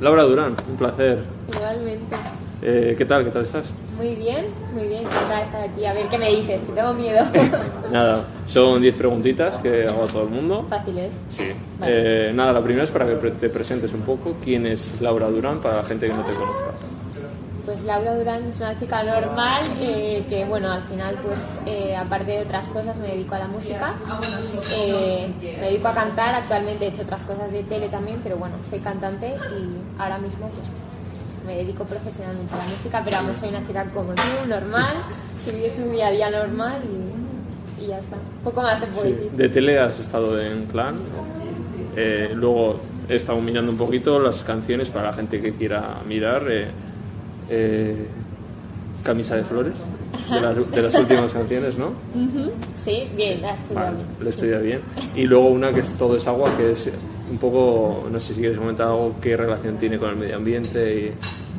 Laura Durán, un placer. Igualmente. Eh, ¿Qué tal? ¿Qué tal estás? Muy bien, muy bien. Encantada estar aquí. A ver qué me dices, que tengo miedo. Nada, son 10 preguntitas que hago a todo el mundo. Fáciles. Sí. Vale. Eh, nada, la primera es para que te presentes un poco. ¿Quién es Laura Durán para la gente que no te conozca? Pues Laura Durán es una chica normal eh, que, bueno, al final, pues, eh, aparte de otras cosas, me dedico a la música. Eh, me dedico a cantar. Actualmente he hecho otras cosas de tele también, pero bueno, soy cantante y ahora mismo, pues, me dedico profesionalmente a la música. Pero vamos, soy una chica como tú, normal, que vive su día a día normal y, y ya está. Poco más te puedo Sí. decir. De tele has estado en Clan. Eh, luego he estado mirando un poquito las canciones para la gente que quiera mirar. Eh, Camisa de flores, de las, de las últimas canciones, ¿no? Sí, bien, la Vale, bien. estudia bien. Y luego una que es Todo es agua, que es un poco, no sé si quieres comentar algo, qué relación tiene con el medio ambiente y...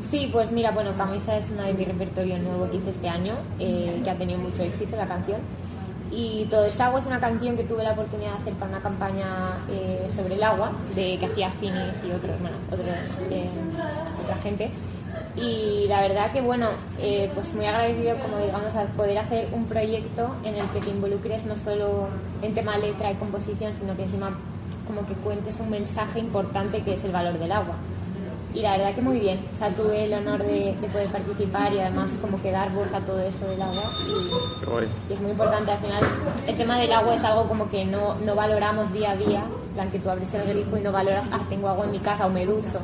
Sí, pues mira, bueno, Camisa es una de mi repertorio nuevo que hice este año, eh, que ha tenido mucho éxito la canción. Y Todo es agua es una canción que tuve la oportunidad de hacer para una campaña eh, sobre el agua, de que hacía Finis y otros, bueno, otros, eh, otra gente. Y la verdad que, bueno, eh, pues muy agradecido, como digamos, al poder hacer un proyecto en el que te involucres no solo en tema letra y composición, sino que encima como que cuentes un mensaje importante que es el valor del agua. Y la verdad que muy bien, o sea, tuve el honor de, de poder participar y además como que dar voz a todo esto del agua y, y es muy importante al final. El tema del agua es algo como que no, no valoramos día a día, en plan que tú abres el grifo y no valoras, ah, tengo agua en mi casa o me ducho,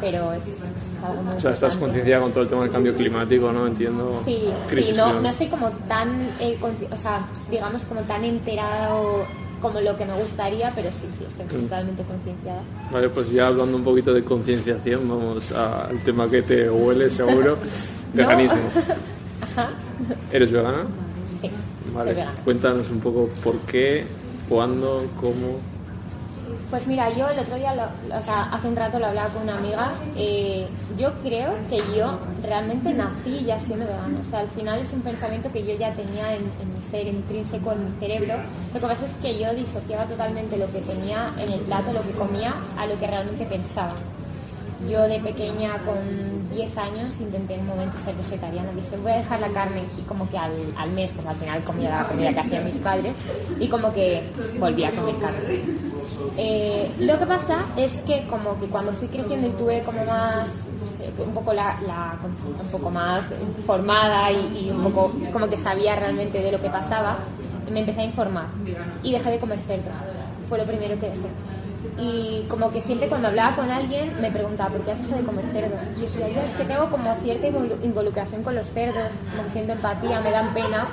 pero es, es algo muy O sea, estás concienciada con todo el tema del cambio climático, ¿no? Entiendo. Sí, Crisis sí no, no estoy como tan, eh, o sea, digamos como tan enterado como lo que me gustaría, pero sí, sí, estoy Mm. totalmente concienciada. Vale, pues ya hablando un poquito de concienciación, vamos al tema que te huele seguro. Veganismo. ¿Eres vegana? Sí, Vale. soy vegana. Cuéntanos un poco por qué, cuándo, cómo. Pues mira, yo el otro día, o sea, hace un rato lo hablaba con una amiga. eh, yo creo que yo realmente nací ya siendo vegana. O sea, al final es un pensamiento que yo ya tenía en, en mi ser intrínseco, en mi cerebro. Lo que pasa es que yo disociaba totalmente lo que tenía en el plato, lo que comía, a lo que realmente pensaba. Yo de pequeña, con 10 años, intenté en un momento ser vegetariana. Dije, voy a dejar la carne. Y como que al, al mes, pues al final comía la comida que hacían mis padres. Y como que volví a comer carne. Eh, lo que pasa es que como que cuando fui creciendo y tuve como más un poco la, un poco más formada y, y un poco como que sabía realmente de lo que pasaba me empecé a informar y dejé de comer cerdo. Fue lo primero que dejé y como que siempre cuando hablaba con alguien me preguntaba ¿por qué has dejado de comer cerdo? y yo decía yo es que tengo como cierta involu- involucración con los cerdos como que siento empatía, me dan pena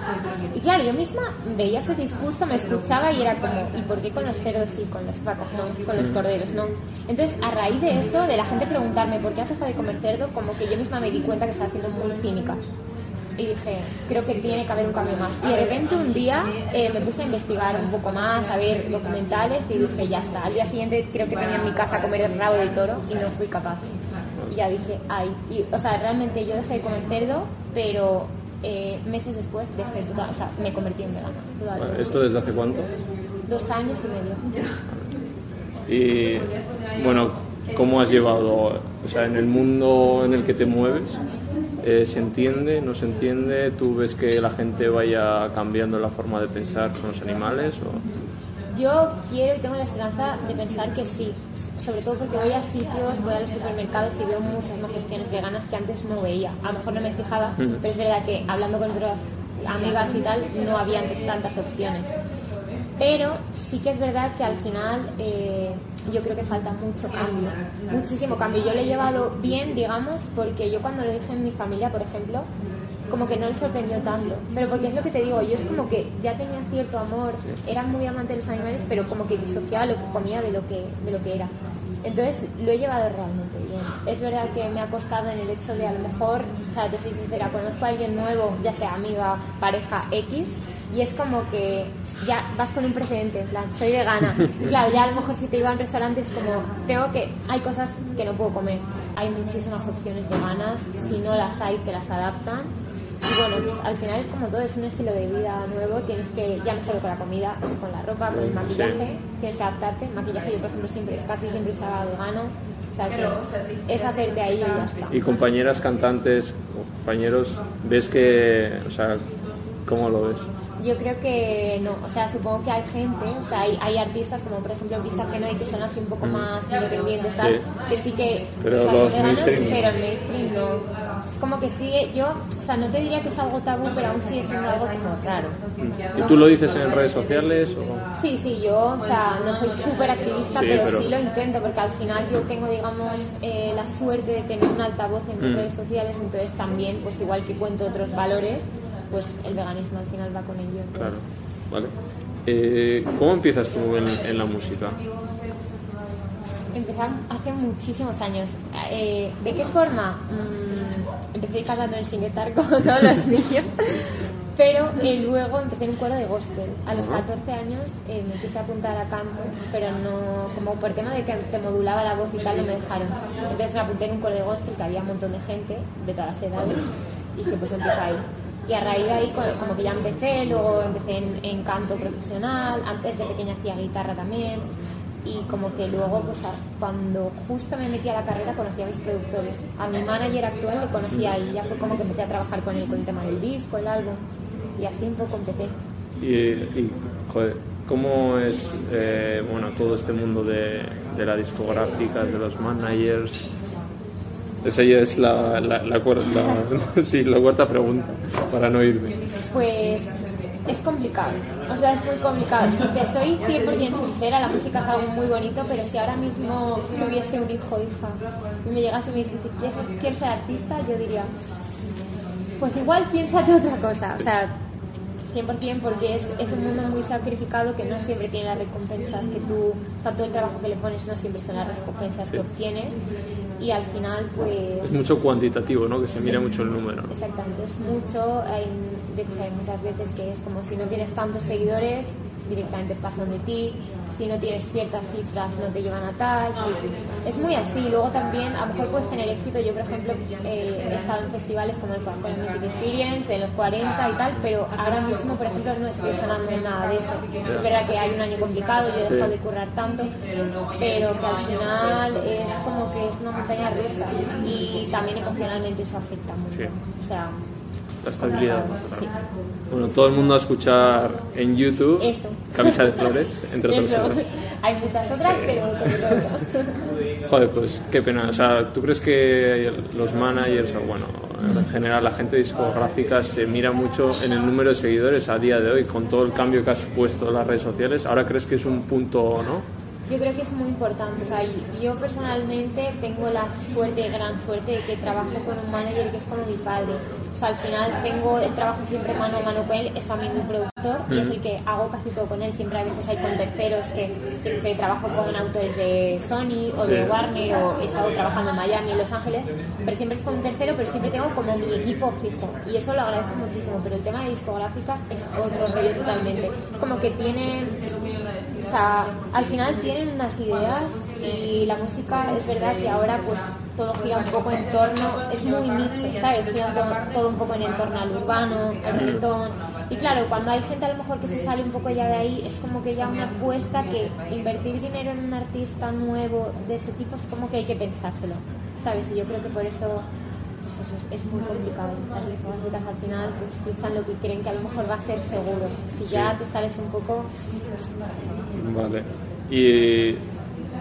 y claro, yo misma veía ese discurso, me escuchaba y era como ¿y por qué con los cerdos sí, con las vacas no? con los corderos no? entonces a raíz de eso, de la gente preguntarme ¿por qué has dejado de comer cerdo? como que yo misma me di cuenta que estaba siendo muy cínica y dije, creo que tiene que haber un cambio más. Y de repente un día eh, me puse a investigar un poco más, a ver documentales y dije, ya está. Al día siguiente creo que tenía en mi casa comer el rabo de toro y no fui capaz. Y ya dije, ay. Y, o sea, realmente yo dejé de comer cerdo, pero eh, meses después dejé total, o sea, me convertí en vegana. ¿Esto desde hace cuánto? Dos años y medio. Y bueno, ¿cómo has llevado, o sea, en el mundo en el que te mueves? Eh, ¿Se entiende? ¿No se entiende? ¿Tú ves que la gente vaya cambiando la forma de pensar con los animales? O... Yo quiero y tengo la esperanza de pensar que sí, sobre todo porque voy a sitios, voy a los supermercados y veo muchas más opciones veganas que antes no veía. A lo mejor no me fijaba, pero es verdad que hablando con otras amigas y tal, no habían tantas opciones. Pero sí que es verdad que al final eh, yo creo que falta mucho cambio, muchísimo cambio. Yo lo he llevado bien, digamos, porque yo cuando lo dije en mi familia, por ejemplo, como que no les sorprendió tanto. Pero porque es lo que te digo, yo es como que ya tenía cierto amor, era muy amante de los animales, pero como que disociaba lo que comía de lo que, de lo que era. Entonces lo he llevado realmente bien. Es verdad que me ha costado en el hecho de a lo mejor, o sea, te soy sincera, conozco a alguien nuevo, ya sea amiga, pareja, X, y es como que ya vas con un precedente, en plan, soy vegana. Y claro, ya a lo mejor si te iba a un restaurante es como, tengo que, hay cosas que no puedo comer. Hay muchísimas opciones veganas, si no las hay, te las adaptan. Y bueno, pues al final, como todo es un estilo de vida nuevo, tienes que, ya no solo con la comida, es con la ropa, con el maquillaje, tienes que adaptarte. Maquillaje, yo por ejemplo siempre, casi siempre usaba vegano. sea que es hacerte ahí y ya está. Y compañeras cantantes, compañeros, ¿ves que, o sea, cómo lo ves? Yo creo que no, o sea, supongo que hay gente, o sea, hay, hay artistas como por ejemplo Brisa Genoa que son así un poco más independientes, tal, Sí. que sí que Pero o sea, los son veganos, mainstream no. pero el mainstream no. Es como que sigue, yo, o sea, no te diría que es algo tabú, pero aún sigue siendo algo como raro. ¿Y tú lo dices en redes sociales o...? Sí, sí, yo, o sea, no soy súper activista, Sí, pero, pero- sí lo intento, porque al final yo tengo, digamos, eh, la suerte de tener un altavoz en mis Mm. redes sociales, entonces también, pues igual que cuento otros valores, pues el veganismo al final va con ello. entonces- Claro, vale. Eh, ¿Cómo empiezas tú en, en la música? Empecé hace muchísimos años. Eh, ¿De qué forma? Mm, empecé cantando en el SingStar como todos los niños, pero eh, luego empecé en un coro de gospel. A los 14 años me quise apuntar a canto, pero no, como por tema de que te modulaba la voz y tal, no me dejaron. Entonces me apunté en un coro de gospel que había un montón de gente de todas las edades y dije, pues empiezo ahí. Y a raíz de ahí, co- como que ya empecé, luego empecé en, en canto profesional, antes de pequeña hacía guitarra también, y como que luego, pues cuando justo me metí a la carrera, conocí a mis productores. A mi manager actual le conocí ahí, ya fue como que empecé a trabajar con él con el tema del disco, el álbum, y así un poco empecé. Y, y, joder, ¿cómo es eh, bueno, todo este mundo de, de las discográficas, de los managers? Esa ya es la, la, la cuarta, sí, la cuarta pregunta, para no irme. Pues es complicado, o sea, es muy complicado. Te soy 100% sincera, la música es algo muy bonito, pero si ahora mismo tuviese un hijo hija y me llegase y me dijese, ¿quieres, quieres ser artista? Yo diría, pues igual piénsate otra cosa, o sea, 100% porque es, es un mundo muy sacrificado que no siempre tiene las recompensas que tú, o sea, todo el trabajo que le pones no siempre son las recompensas que obtienes y al final pues... Es mucho cuantitativo, ¿no? Que se mira mucho el número. Exactamente, es mucho, hay, yo que sé, hay muchas veces que es como si no tienes tantos seguidores, directamente pasan de ti, si no tienes ciertas cifras no te llevan a tal, sí. es muy así, luego también a lo mejor puedes tener éxito, yo por ejemplo eh, he estado en festivales como el Coca-Cola Music Experience, en los 40 y tal, pero ahora mismo por ejemplo no estoy sonando en nada de eso, es verdad que hay un año complicado, yo he dejado de currar tanto, pero que al final es como que es una montaña rusa y también emocionalmente eso afecta mucho, Sí. o sea... La estabilidad. Sí. Bueno, todo el mundo a escuchar en YouTube Eso. Camisa de Flores, entre otras Eso. cosas. Hay muchas otras, pero todo eso. Joder, pues qué pena. O sea, ¿tú crees que los managers, o bueno, en general la gente discográfica se mira mucho en el número de seguidores a día de hoy, con todo el cambio que ha supuesto las redes sociales? ¿Ahora crees que es un punto, no? Yo creo que es muy importante. O sea, yo personalmente tengo la suerte, gran suerte, de que trabajo con un manager que es como mi padre. O sea, al final tengo el trabajo siempre mano a mano con él, es también mi productor y es el que hago casi todo con él. Siempre a veces hay con terceros que, que sé, trabajo con autores de Sony o de. Warner o he estado trabajando en Miami, en Los Ángeles, pero siempre es con un tercero, pero siempre tengo como mi equipo fijo y eso lo agradezco muchísimo. Pero el tema de discográficas es otro rollo totalmente. Es como que tienen o sea, al final tienen unas ideas y la música es verdad que ahora pues todo gira un poco en torno, es muy nicho, ¿sabes? Gira todo, un poco en entorno al urbano, al reggaetón. Y claro, cuando hay gente a lo mejor que se sale un poco ya de ahí, es como que ya una apuesta que invertir dinero en un artista nuevo de ese tipo es como que hay que pensárselo, ¿sabes? Y yo creo que por eso pues eso es, es muy complicado. Las discográficas al final pues piensan lo que creen que a lo mejor va a ser seguro. Si ya te sales un poco, Vale. Y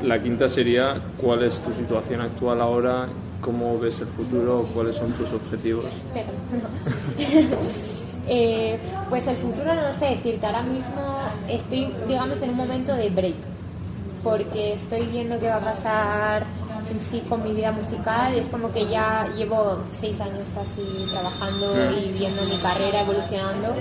la quinta sería, ¿cuál es tu situación actual ahora? ¿Cómo ves el futuro? ¿Cuáles son tus objetivos? Eh, pues el futuro no lo sé decirte. Ahora mismo estoy, digamos, en un momento de break. Porque estoy viendo qué va a pasar en sí con mi vida musical. Es como que ya llevo seis años casi trabajando y viendo mi carrera evolucionando.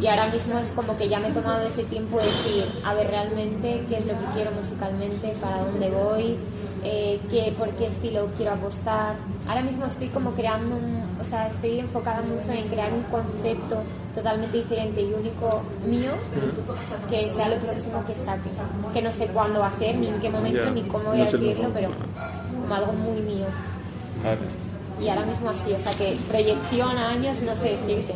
Y ahora mismo es como que ya me he tomado ese tiempo de decir, a ver realmente qué es lo que quiero musicalmente, para dónde voy, eh, qué, por qué estilo quiero apostar. Ahora mismo estoy como creando, un, o sea, estoy enfocada mucho en crear un concepto totalmente diferente y único mío, que sea lo próximo que saque. Que no sé cuándo va a ser, ni en qué momento, Ya, ni cómo voy no a decirlo, pero como algo muy mío. Vale. Y ahora mismo así, o sea que proyección a años no sé decirte.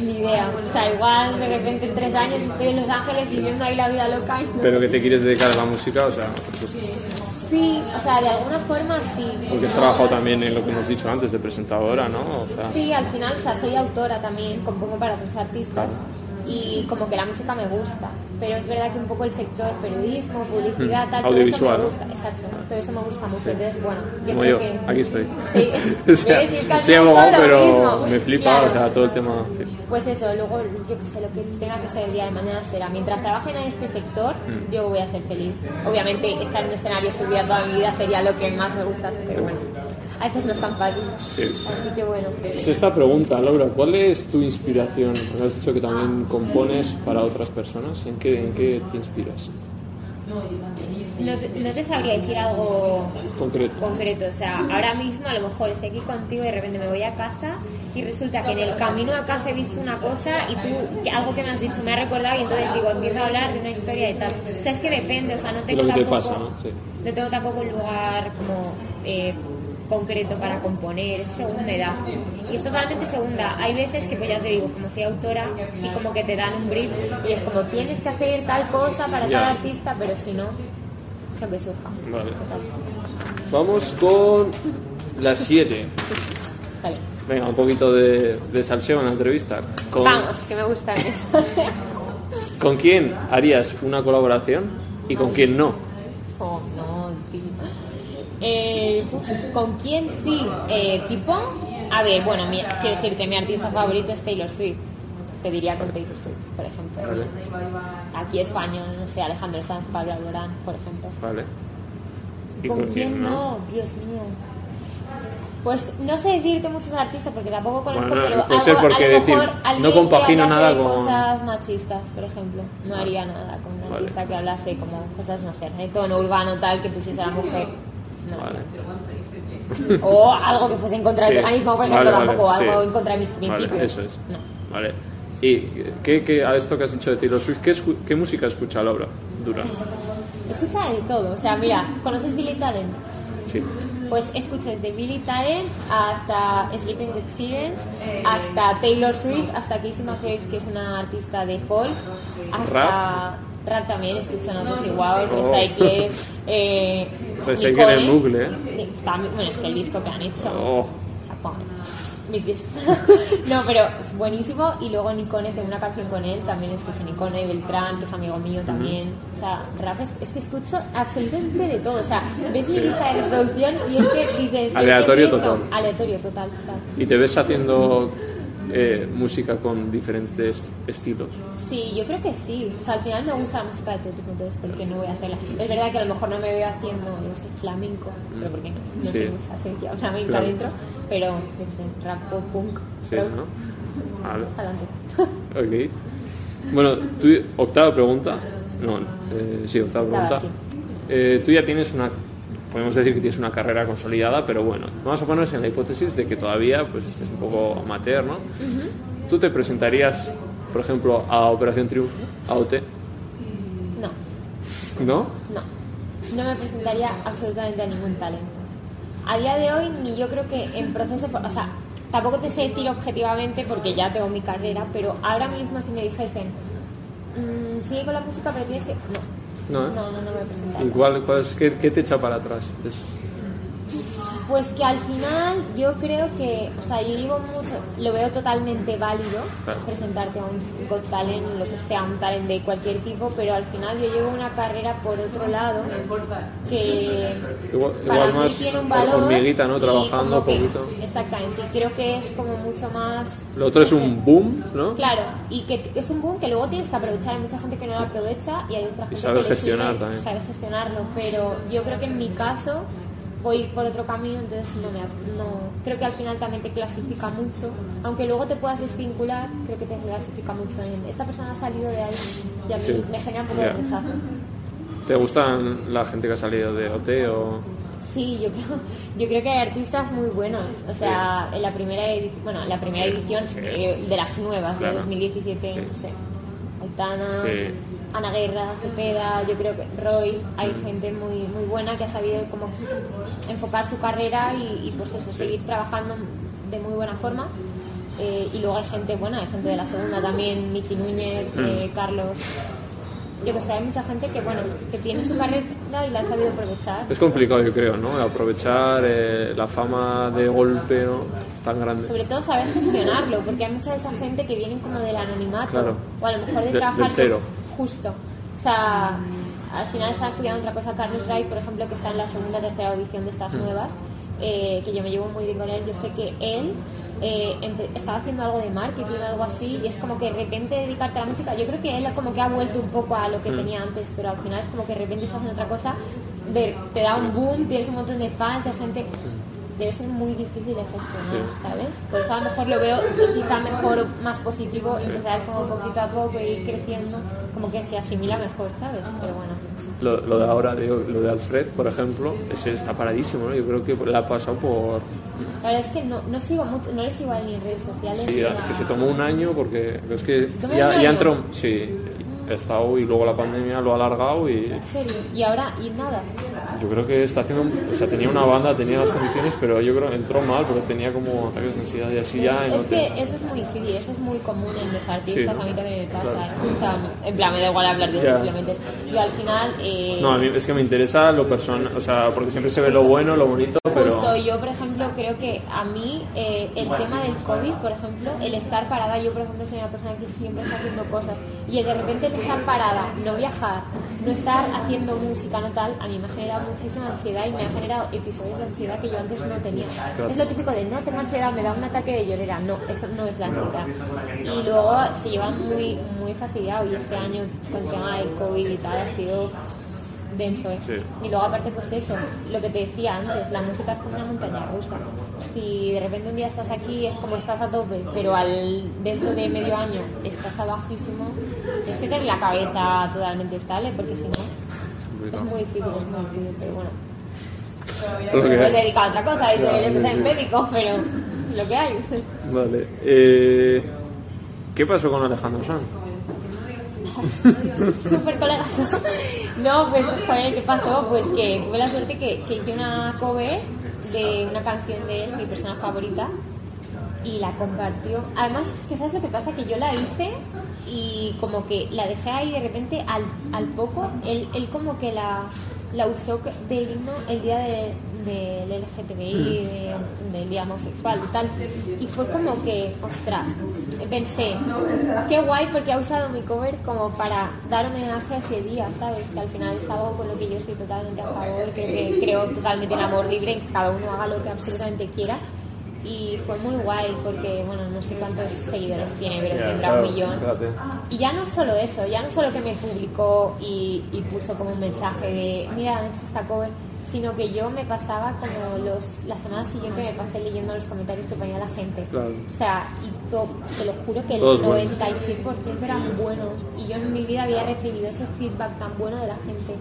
Ni idea. O sea, igual de repente en tres años estoy en Los Ángeles viviendo ahí la vida loca y no Pero que te quieres dedicar a la música, o sea, pues es- Sí, o sea, de alguna forma sí. Porque has trabajado también en lo que hemos dicho antes de presentadora, ¿no? O sea, Sí, al final, o sea, soy autora también, compongo para otros artistas y como que la música me gusta, pero es verdad que un poco el sector periodismo, publicidad, Mm, tal, audiovisual, todo eso me gusta, exacto, todo eso me gusta mucho, entonces bueno, yo como creo yo, que... aquí estoy. Sí, o sea, soy final abogado, pero me flipa, Claro. o sea, todo el tema. sí. Pues eso, luego yo que sé, lo que tenga que ser el día de mañana será. Mientras trabaje en este sector, Mm. yo voy a ser feliz. Obviamente, estar en un escenario subida toda mi vida sería lo que más me gustase, pero bueno, a veces no es tan fácil. Sí. Así que bueno. Pues esta pregunta, Laura, ¿cuál es tu inspiración? Has dicho que también compones para otras personas. ¿En qué, en qué te inspiras? No te, no te sabría decir algo Concreto. concreto. O sea, ahora mismo a lo mejor estoy aquí contigo y de repente me voy a casa y resulta que en el camino a casa he visto una cosa y tú, algo que me has dicho me ha recordado y entonces digo, empiezo a hablar de una historia y tal. O sea, es que depende, o sea, no tengo te tampoco, pasa, ¿no? Sí. no tengo tampoco un lugar como eh, concreto para componer, es según me da. Y es totalmente segunda. Hay veces que, pues ya te digo, como soy autora, sí como que te dan un brief y es como tienes que hacer tal cosa para tal artista, pero si no, lo que surja. Vale. Vamos con las 7. Vale. Venga, un poquito de, de salseo en la entrevista. ¿Con, Vamos, que me gustan eso. ¿Con quién harías una colaboración y con quién no? oh, no, tío. Eh, ¿Con quién sí? Eh, ¿Tipo? A ver, bueno, mi- quiero decirte, mi artista favorito es Taylor Swift. Te diría con Taylor Swift, por ejemplo. Vale. Aquí español, no sé, Alejandro Sanz, Pablo Alborán, por ejemplo. Vale. ¿Y ¿Con, quién no? Dios mío. Pues no sé decirte muchos artistas porque tampoco conozco, Bueno, pero puede ser algo- porque a lo decir, mejor no compagino que hablase nada de con- cosas machistas, por ejemplo. No haría nada con un Vale. artista que hablase como cosas, no sé, reggaetón urbano tal, que pusiese a la mujer. No. Vale. O algo que fuese en contra del Sí. veganismo, por ejemplo, vale, tampoco, algo sí. en contra de mis principios. Vale, eso es. No. Vale. ¿Y qué, qué, a esto que has dicho de Taylor Swift, qué, escu- qué música escucha Laura Dura? Escucha de todo, o sea, mira, ¿conoces Billy Talent? Sí. Pues escucho desde Billy Talent hasta Sleeping with Sirens, hasta Taylor Swift, hasta Casey Musgraves, que es una artista de folk, hasta ¿Rap? rap también, escucho Natos igual, Oh. Recycle, eh, En Nicole. bucle, ¿eh? Bueno, es que el disco que han hecho, Oh, chapón. Mis diez. no, pero es buenísimo. Y luego Nicone, tengo una canción con él, también escucho Nicone, Beltrán, que es amigo mío también. O sea, rap es, es que escucho absolutamente de todo. O sea, ves mi lista de reproducción y es que dices... ¿pero Aleatorio es total. Aleatorio total, total. ¿Y te ves haciendo eh, música con diferentes estilos? Sí, yo creo que sí. O sea, al final me gusta la música de todo tipo, entonces ¿por qué no voy a hacerla? Es verdad que a lo mejor no me veo haciendo, no sé, flamenco, pero porque no, no Sí. tengo esa esencia flamenca Claro. dentro, pero yo qué sé, rap, pop, punk, Sí, rock, ¿no? Vale. adelante. Ok. Bueno, tú, octava pregunta. No, eh, sí, octava Octava, pregunta. Eh, tú ya tienes una, podemos decir que tienes una carrera consolidada, pero bueno, vamos a ponernos en la hipótesis de que todavía pues estés un poco amateur, ¿no? ¿Tú te presentarías, por ejemplo, a Operación Triunfo, a OT? No, ¿No? no. No me presentaría absolutamente a ningún talento. A día de hoy, ni yo creo que en proceso. O sea, tampoco te sé decir objetivamente porque ya tengo mi carrera, pero ahora mismo si me dijesen, "Mm, sigue con la música, pero tienes que. No. No, ¿eh? No, no, no me presentaría. ¿Y cuál, cuál es- qué, qué te echa para atrás? Es- Pues que al final yo creo que, o sea, yo llevo mucho, lo veo totalmente válido Claro. presentarte a un Got Talent, lo que sea, un talent de cualquier tipo, pero al final yo llevo una carrera por otro lado que Igual, para igual mí más tiene un valor. hormiguita, ¿no? y Trabajando que- poquito. Exactamente, y creo que es como mucho más... Lo otro es un boom, ¿no? Claro, y que es un boom que luego tienes que aprovechar. Hay mucha gente que no lo aprovecha y hay otra gente sabe que le gestionar sirve, también. sabe gestionarlo. Pero yo creo que en mi caso voy por otro camino, entonces no me no creo que al final también te clasifica mucho. Aunque luego te puedas desvincular, creo que te clasifica mucho en esta persona ha salido de ahí y a mí Sí. me genera un poco Ya. de rechazo. ¿Te gustan la gente que ha salido de OT o...? Sí, yo creo, yo creo que hay artistas muy buenos. O sea, en la primera edición, bueno, en la primera edición Sí. de las nuevas, Claro. de 2017, Sí. no sé. Aitana, Sí. Ana Guerra, Cepeda, yo creo que Roy, hay gente muy muy buena que ha sabido como enfocar su carrera y, y pues eso, seguir trabajando de muy buena forma. Eh, y luego hay gente buena, hay gente de la segunda también, Miki Núñez, Mm. eh, Carlos, yo que sé, hay mucha gente que, bueno, que tiene su carrera y la han sabido aprovechar. Es complicado, yo creo, ¿no? Aprovechar eh, la fama de golpe ¿no? tan grande. Sobre todo saber gestionarlo, porque hay mucha de esa gente que vienen como del anonimato, Claro. o a lo mejor de, De- trabajar del cero. Justo. O sea, al final está estudiando otra cosa Carlos Ray, por ejemplo, que está en la segunda o tercera audición de Mm. estas nuevas, eh, que yo me llevo muy bien con él. Yo sé que él eh, estaba haciendo algo de marketing o algo así, y es como que de repente dedicarte a la música. Yo creo que él como que ha vuelto un poco a Mm. lo que tenía antes, pero al final es como que de repente estás en otra cosa, de- te da un boom, tienes un montón de fans, de gente. Debe ser muy difícil de gestionar, Sí. ¿sabes? Por eso a lo mejor lo veo quizá mejor o más positivo, empezar como poquito a poco e ir creciendo, como que se asimila mejor, ¿sabes? Pero bueno. Lo, lo de ahora, lo de Alfred, por ejemplo, ese está paradísimo, ¿no? Yo creo que la ha pasado por... La verdad es que no, no sigo mucho, no le sigo a ni en redes sociales. Sí, ni a- que se tomó un año porque es que ¿Tomó ya, ya entró... Sí, ha estado y luego la pandemia lo ha alargado y En serio. Y ahora, y nada. Yo creo que está haciendo... O sea, tenía una banda, tenía las condiciones, pero yo creo que entró mal porque tenía como ataques de ansiedad y así ya... es que eso es muy difícil, eso es muy común en los artistas, Sí, a mí también me pasa. claro. O sea, en plan, me da igual hablar de eso si lo metes. Yo al final. Eh, No, a mí es que me interesa lo personal, o sea, porque siempre se ve lo bueno, lo bonito, pero... Yo por ejemplo creo que a mí eh, el tema del COVID, por ejemplo, el estar parada, yo por ejemplo soy una persona que siempre está haciendo cosas y el de repente el estar parada, no viajar, no estar haciendo música, no tal, a mí me ha generado muchísima ansiedad y me ha generado episodios de ansiedad que yo antes no tenía. Es lo típico de no tengo ansiedad, me da un ataque de llorera, no, eso no es la ansiedad. Y luego se lleva muy, muy fastidiado y este año con el tema del COVID y tal ha sido denso. ¿eh? Sí. Y luego aparte pues eso, lo que te decía antes, la música es como una montaña rusa. Si de repente un día estás aquí es como estás a tope, pero al dentro de medio año estás a bajísimo, tienes que tener la cabeza totalmente estable porque si no es muy difícil, es muy difícil, pero bueno. Lo que he dedicado a otra cosa, yo yo que sí, sí. médico, pero lo que hay. Vale. Eh, ¿Qué pasó con Alejandro Sanz? Súper colegas. No, pues, joder, ¿qué pasó? Pues que tuve la suerte que, que hice una cover de una canción de él, mi persona favorita, y la compartió. Además, es que ¿sabes lo que pasa? Que yo la hice y como que la dejé ahí de repente al, al poco, él, él como que la, la usó de himno el día de, del LGTBI, de- del día homosexual y tal. Y fue como que, ostras, pensé, qué guay porque ha usado mi cover como para dar homenaje a ese día, ¿sabes? Que al final es algo con lo que yo estoy totalmente a favor, creo que creo totalmente en amor libre, en que cada uno haga lo que absolutamente quiera. Y fue muy guay porque, bueno, no sé cuántos seguidores tiene, pero tendrá claro, un millón. Y ya no solo eso, ya no solo que me publicó y, y puso como un mensaje de, mira, han hecho esta cover, sino que yo me pasaba como los, la semana siguiente me pasé leyendo los comentarios que ponía la gente. Claro. O sea, y to- te lo juro que el Todos buenos. 97% eran buenos y yo en mi vida había recibido ese feedback tan bueno de la gente.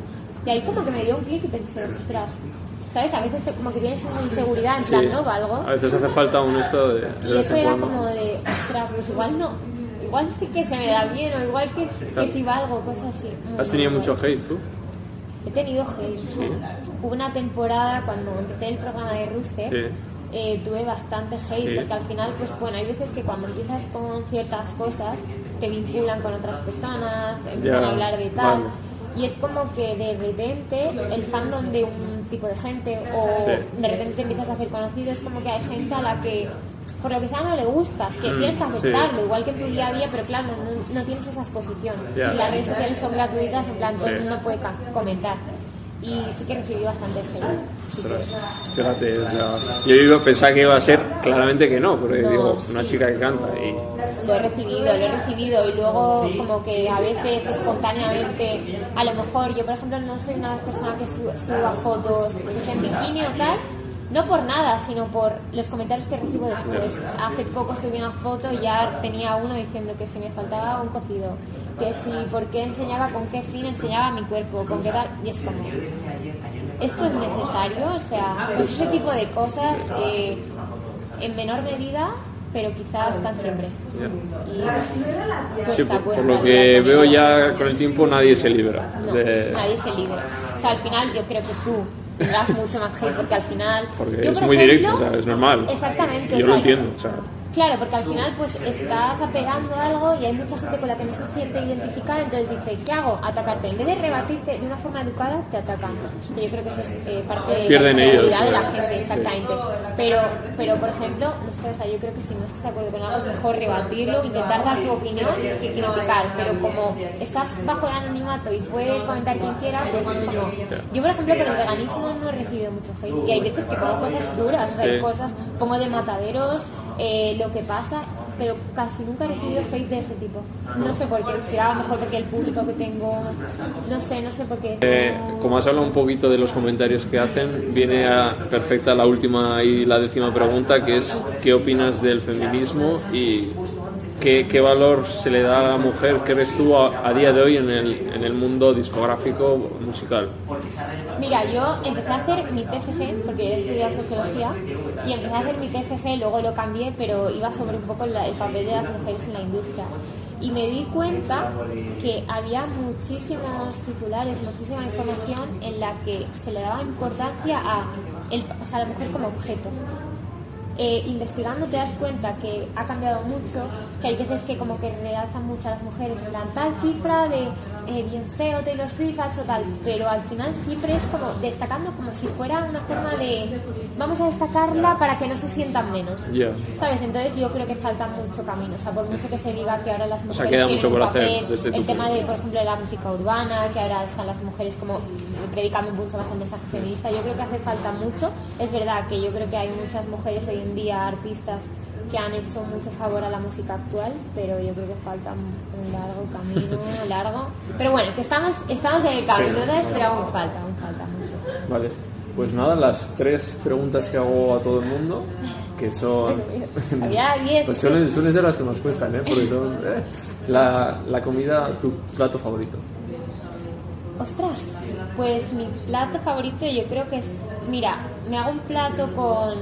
Y ahí como que me dio un clic y pensé, ostras, ¿sabes? A veces te- como que tienes una inseguridad en plan, Sí. no valgo. A veces hace falta un esto de, de Y eso era cuando. como de, ostras, pues igual no, igual sí que se me da bien, o igual que, Claro. que si valgo, cosas así. Muy, ¿Has tenido mucho hate tú? He tenido hate. Hubo una temporada cuando empecé el programa de Rooster, Sí. eh, tuve bastante hate, Sí. porque al final, pues bueno, hay veces que cuando empiezas con ciertas cosas, te vinculan con otras personas, te empiezan a hablar de tal. vale. Y es como que de repente el fandom de un tipo de gente o Sí. de repente te empiezas a hacer conocido, es como que hay gente a la que por lo que sea no le gustas, que Mm, tienes que sí. aceptarlo, igual que en tu día a día, pero claro, no, no tienes esa exposición. Ya. Y las redes sociales son gratuitas, en plan, todo el mundo puede comentar. Y sí que recibí bastante hate. Sí que- fíjate, yo iba a pensar que iba a ser claramente que no, porque No, digo, sí. una chica que canta y Lo he recibido, lo he recibido y luego como que a veces espontáneamente, a lo mejor yo por ejemplo no soy una persona que su- suba fotos en bikini o tal, no por nada, sino por los comentarios que recibo después. Hace poco estuve una foto y ya tenía uno diciendo que si me faltaba un cocido, que si por qué enseñaba, con qué fin enseñaba mi cuerpo, con qué tal, y es como... Esto es necesario, o sea, pues ese tipo de cosas eh, en menor medida, pero quizás están siempre. Sí, por, lo que veo ya con el tiempo nadie se libra. No, de- nadie se libre. O sea, al final yo creo que tú tendrás mucho más hate porque al final... porque yo, es por muy ejemplo- directo, o sea, es normal. Exactamente. Yo o lo sea, entiendo, o sea, Claro, porque al final pues estás apegando a algo y hay mucha gente con la que no se siente identificada, entonces dice, ¿qué hago? Atacarte. En vez de rebatirte de una forma educada, te atacan. Que yo creo que eso es eh, parte de la ellos, seguridad de la gente, exactamente. Pero, pero por ejemplo, no sé, o sea, yo creo que si no estás de acuerdo con algo, mejor rebatirlo, intentar dar tu opinión que criticar. Pero como estás bajo el anonimato y puede comentar quien quiera, pues es como... Yo, por ejemplo, con el veganismo no he recibido mucho hate. Y hay veces que pongo cosas duras, o sea, hay cosas, pongo de mataderos, eh, lo que pasa, pero casi nunca he recibido hate de ese tipo. No sé por qué, será a mejor porque el público que tengo, no sé, no sé por qué. Eh, como has hablado un poquito de los comentarios que hacen, viene a perfecta la última y la décima pregunta, que es ¿qué opinas del feminismo y qué, qué valor se le da a la mujer, crees tú, a, a día de hoy en el, en el mundo discográfico musical? Mira, yo empecé a hacer mi TFG, porque he estudiado sociología, y empecé a hacer mi TFG, luego lo cambié, pero iba sobre un poco el papel de las mujeres en la industria. Y me di cuenta que había muchísimos titulares, muchísima información en la que se le daba importancia a, el, o sea, a la mujer como objeto. Eh, investigando te das cuenta que ha cambiado mucho, que hay veces que como que realzan mucho a las mujeres, en plan tal cifra de eh, Beyoncé o Taylor Swift ha hecho tal, pero al final siempre es como destacando como si fuera una forma de vamos a destacarla para que no se sientan menos. Ya. ¿Sabes? Entonces yo creo que falta mucho camino, o sea, por mucho que se diga que ahora las mujeres sea, queda tienen mucho por hacer papel, el tema de, por ejemplo, de la música urbana, que ahora están las mujeres como predicando mucho más el mensaje feminista, yo creo que hace falta mucho. Es verdad que yo creo que hay muchas mujeres hoy en día, artistas, que han hecho mucho favor a la música actual, pero yo creo que falta un largo camino, largo. Pero bueno, que estamos, estamos en el camino, Sí. pero aún falta, aún falta mucho. Vale, pues nada, las tres preguntas que hago a todo el mundo, que son... Pues suelen, suelen ser las que más cuestan, ¿eh? Porque son eh, la, la comida, tu plato favorito. Ostras, pues mi plato favorito yo creo que es, mira, me hago un plato con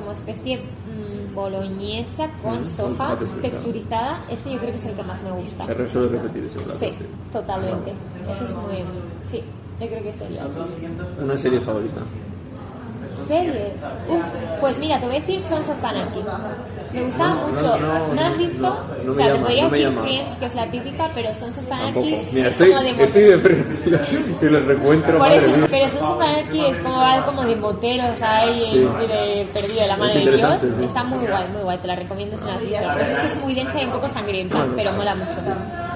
como especie mm, boloñesa con Mm, soja soja texturizada. texturizada. Este yo creo que es el que más me gusta. Se resuelve repetir ese plato. Sí, sí. totalmente. Ese es muy, sí, yo creo que sería. ese. Una serie favorita. Serie. Uf, pues mira, te voy a decir Sons of Anarchy. Me gustaba No, mucho. no, no, ¿No, has visto? no, no o sea, te llama, podría no me decir llama. Friends, que es la típica, pero Sons of Tampoco. Anarchy Mira, es estoy, como de estoy de Friends y lo recuentro, Por madre eso, mía. pero Sons of Anarchy es como como de moteros ahí Sí. y de perdido de la mano de Dios. sí. Está muy guay, muy guay, te la recomiendo si no la has visto. Pues es que es muy densa y un poco sangrienta, pero mola mucho.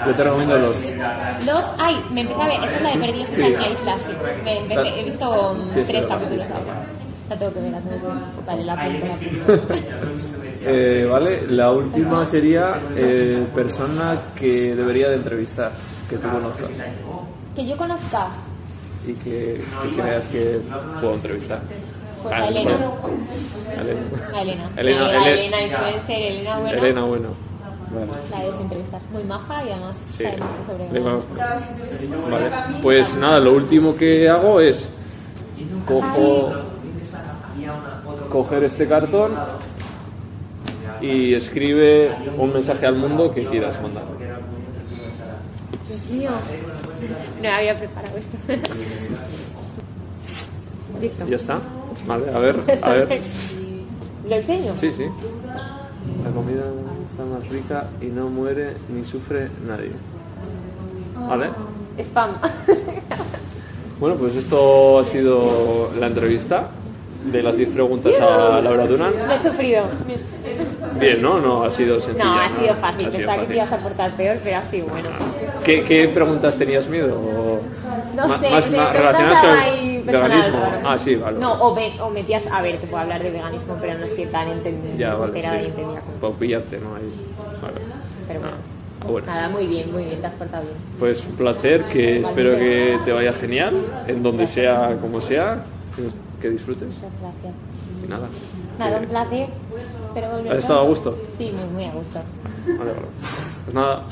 Yo te recomiendo los. Dos, ay, me empecé a ver, esa es la de Perdidos Sí. en la isla, sí. Me empecé- he visto Sí, sí, tres sí. capítulos. La tengo que ver, la tengo que ver. Vale, la apunto. Eh, vale, la última sería eh, persona que debería de entrevistar, que tú conozcas Que yo conozca, y que, que creas que puedo entrevistar. pues Ah, a Elena. Elena. A Elena. Elena, Elena, Elena. Elena, influencer, Elena, bueno. Elena, bueno. Vale. La debes de entrevistar. Muy maja y además Sí, sabe mucho sobre le ganas. conozco. Vale. Pues nada, lo último que hago es cojo, coger este cartón y escribe un mensaje al mundo que quieras mandar. Dios mío. No había preparado esto. Listo. ¿Ya está? Vale, a ver, a ver. ¿Lo enseño? Sí, sí. La comida está más rica y no muere ni sufre nadie. ¿Vale? Spam. Bueno, pues esto ha sido la entrevista de las 10 preguntas a Laura Duran. Lo he sufrido. Bien, ¿no? No, ha sido sencilla. No, ha sido fácil. Pensaba que te ibas a portar peor, pero ha sido bueno. ¿Qué, qué preguntas tenías miedo? O No ma- sé, más, me más relacionadas con veganismo. Ah, sí, vale. No, o, ve- o metías. A ver, te puedo hablar de veganismo, pero no estoy tan enten- ya, vale, sí. entendida como- pillarte, ¿no? Ahí. Vale. Pero bueno. Ah, bueno. Nada, muy bien, muy bien, te has portado bien. Pues un placer, que espero que te vaya genial, en donde sea, como sea, que- disfrutes. Muchas gracias. Y nada. Nada, que- un placer. Espero volver. ¿Has estado a gusto? Sí, muy, muy a gusto. Vale, vale. Pues nada,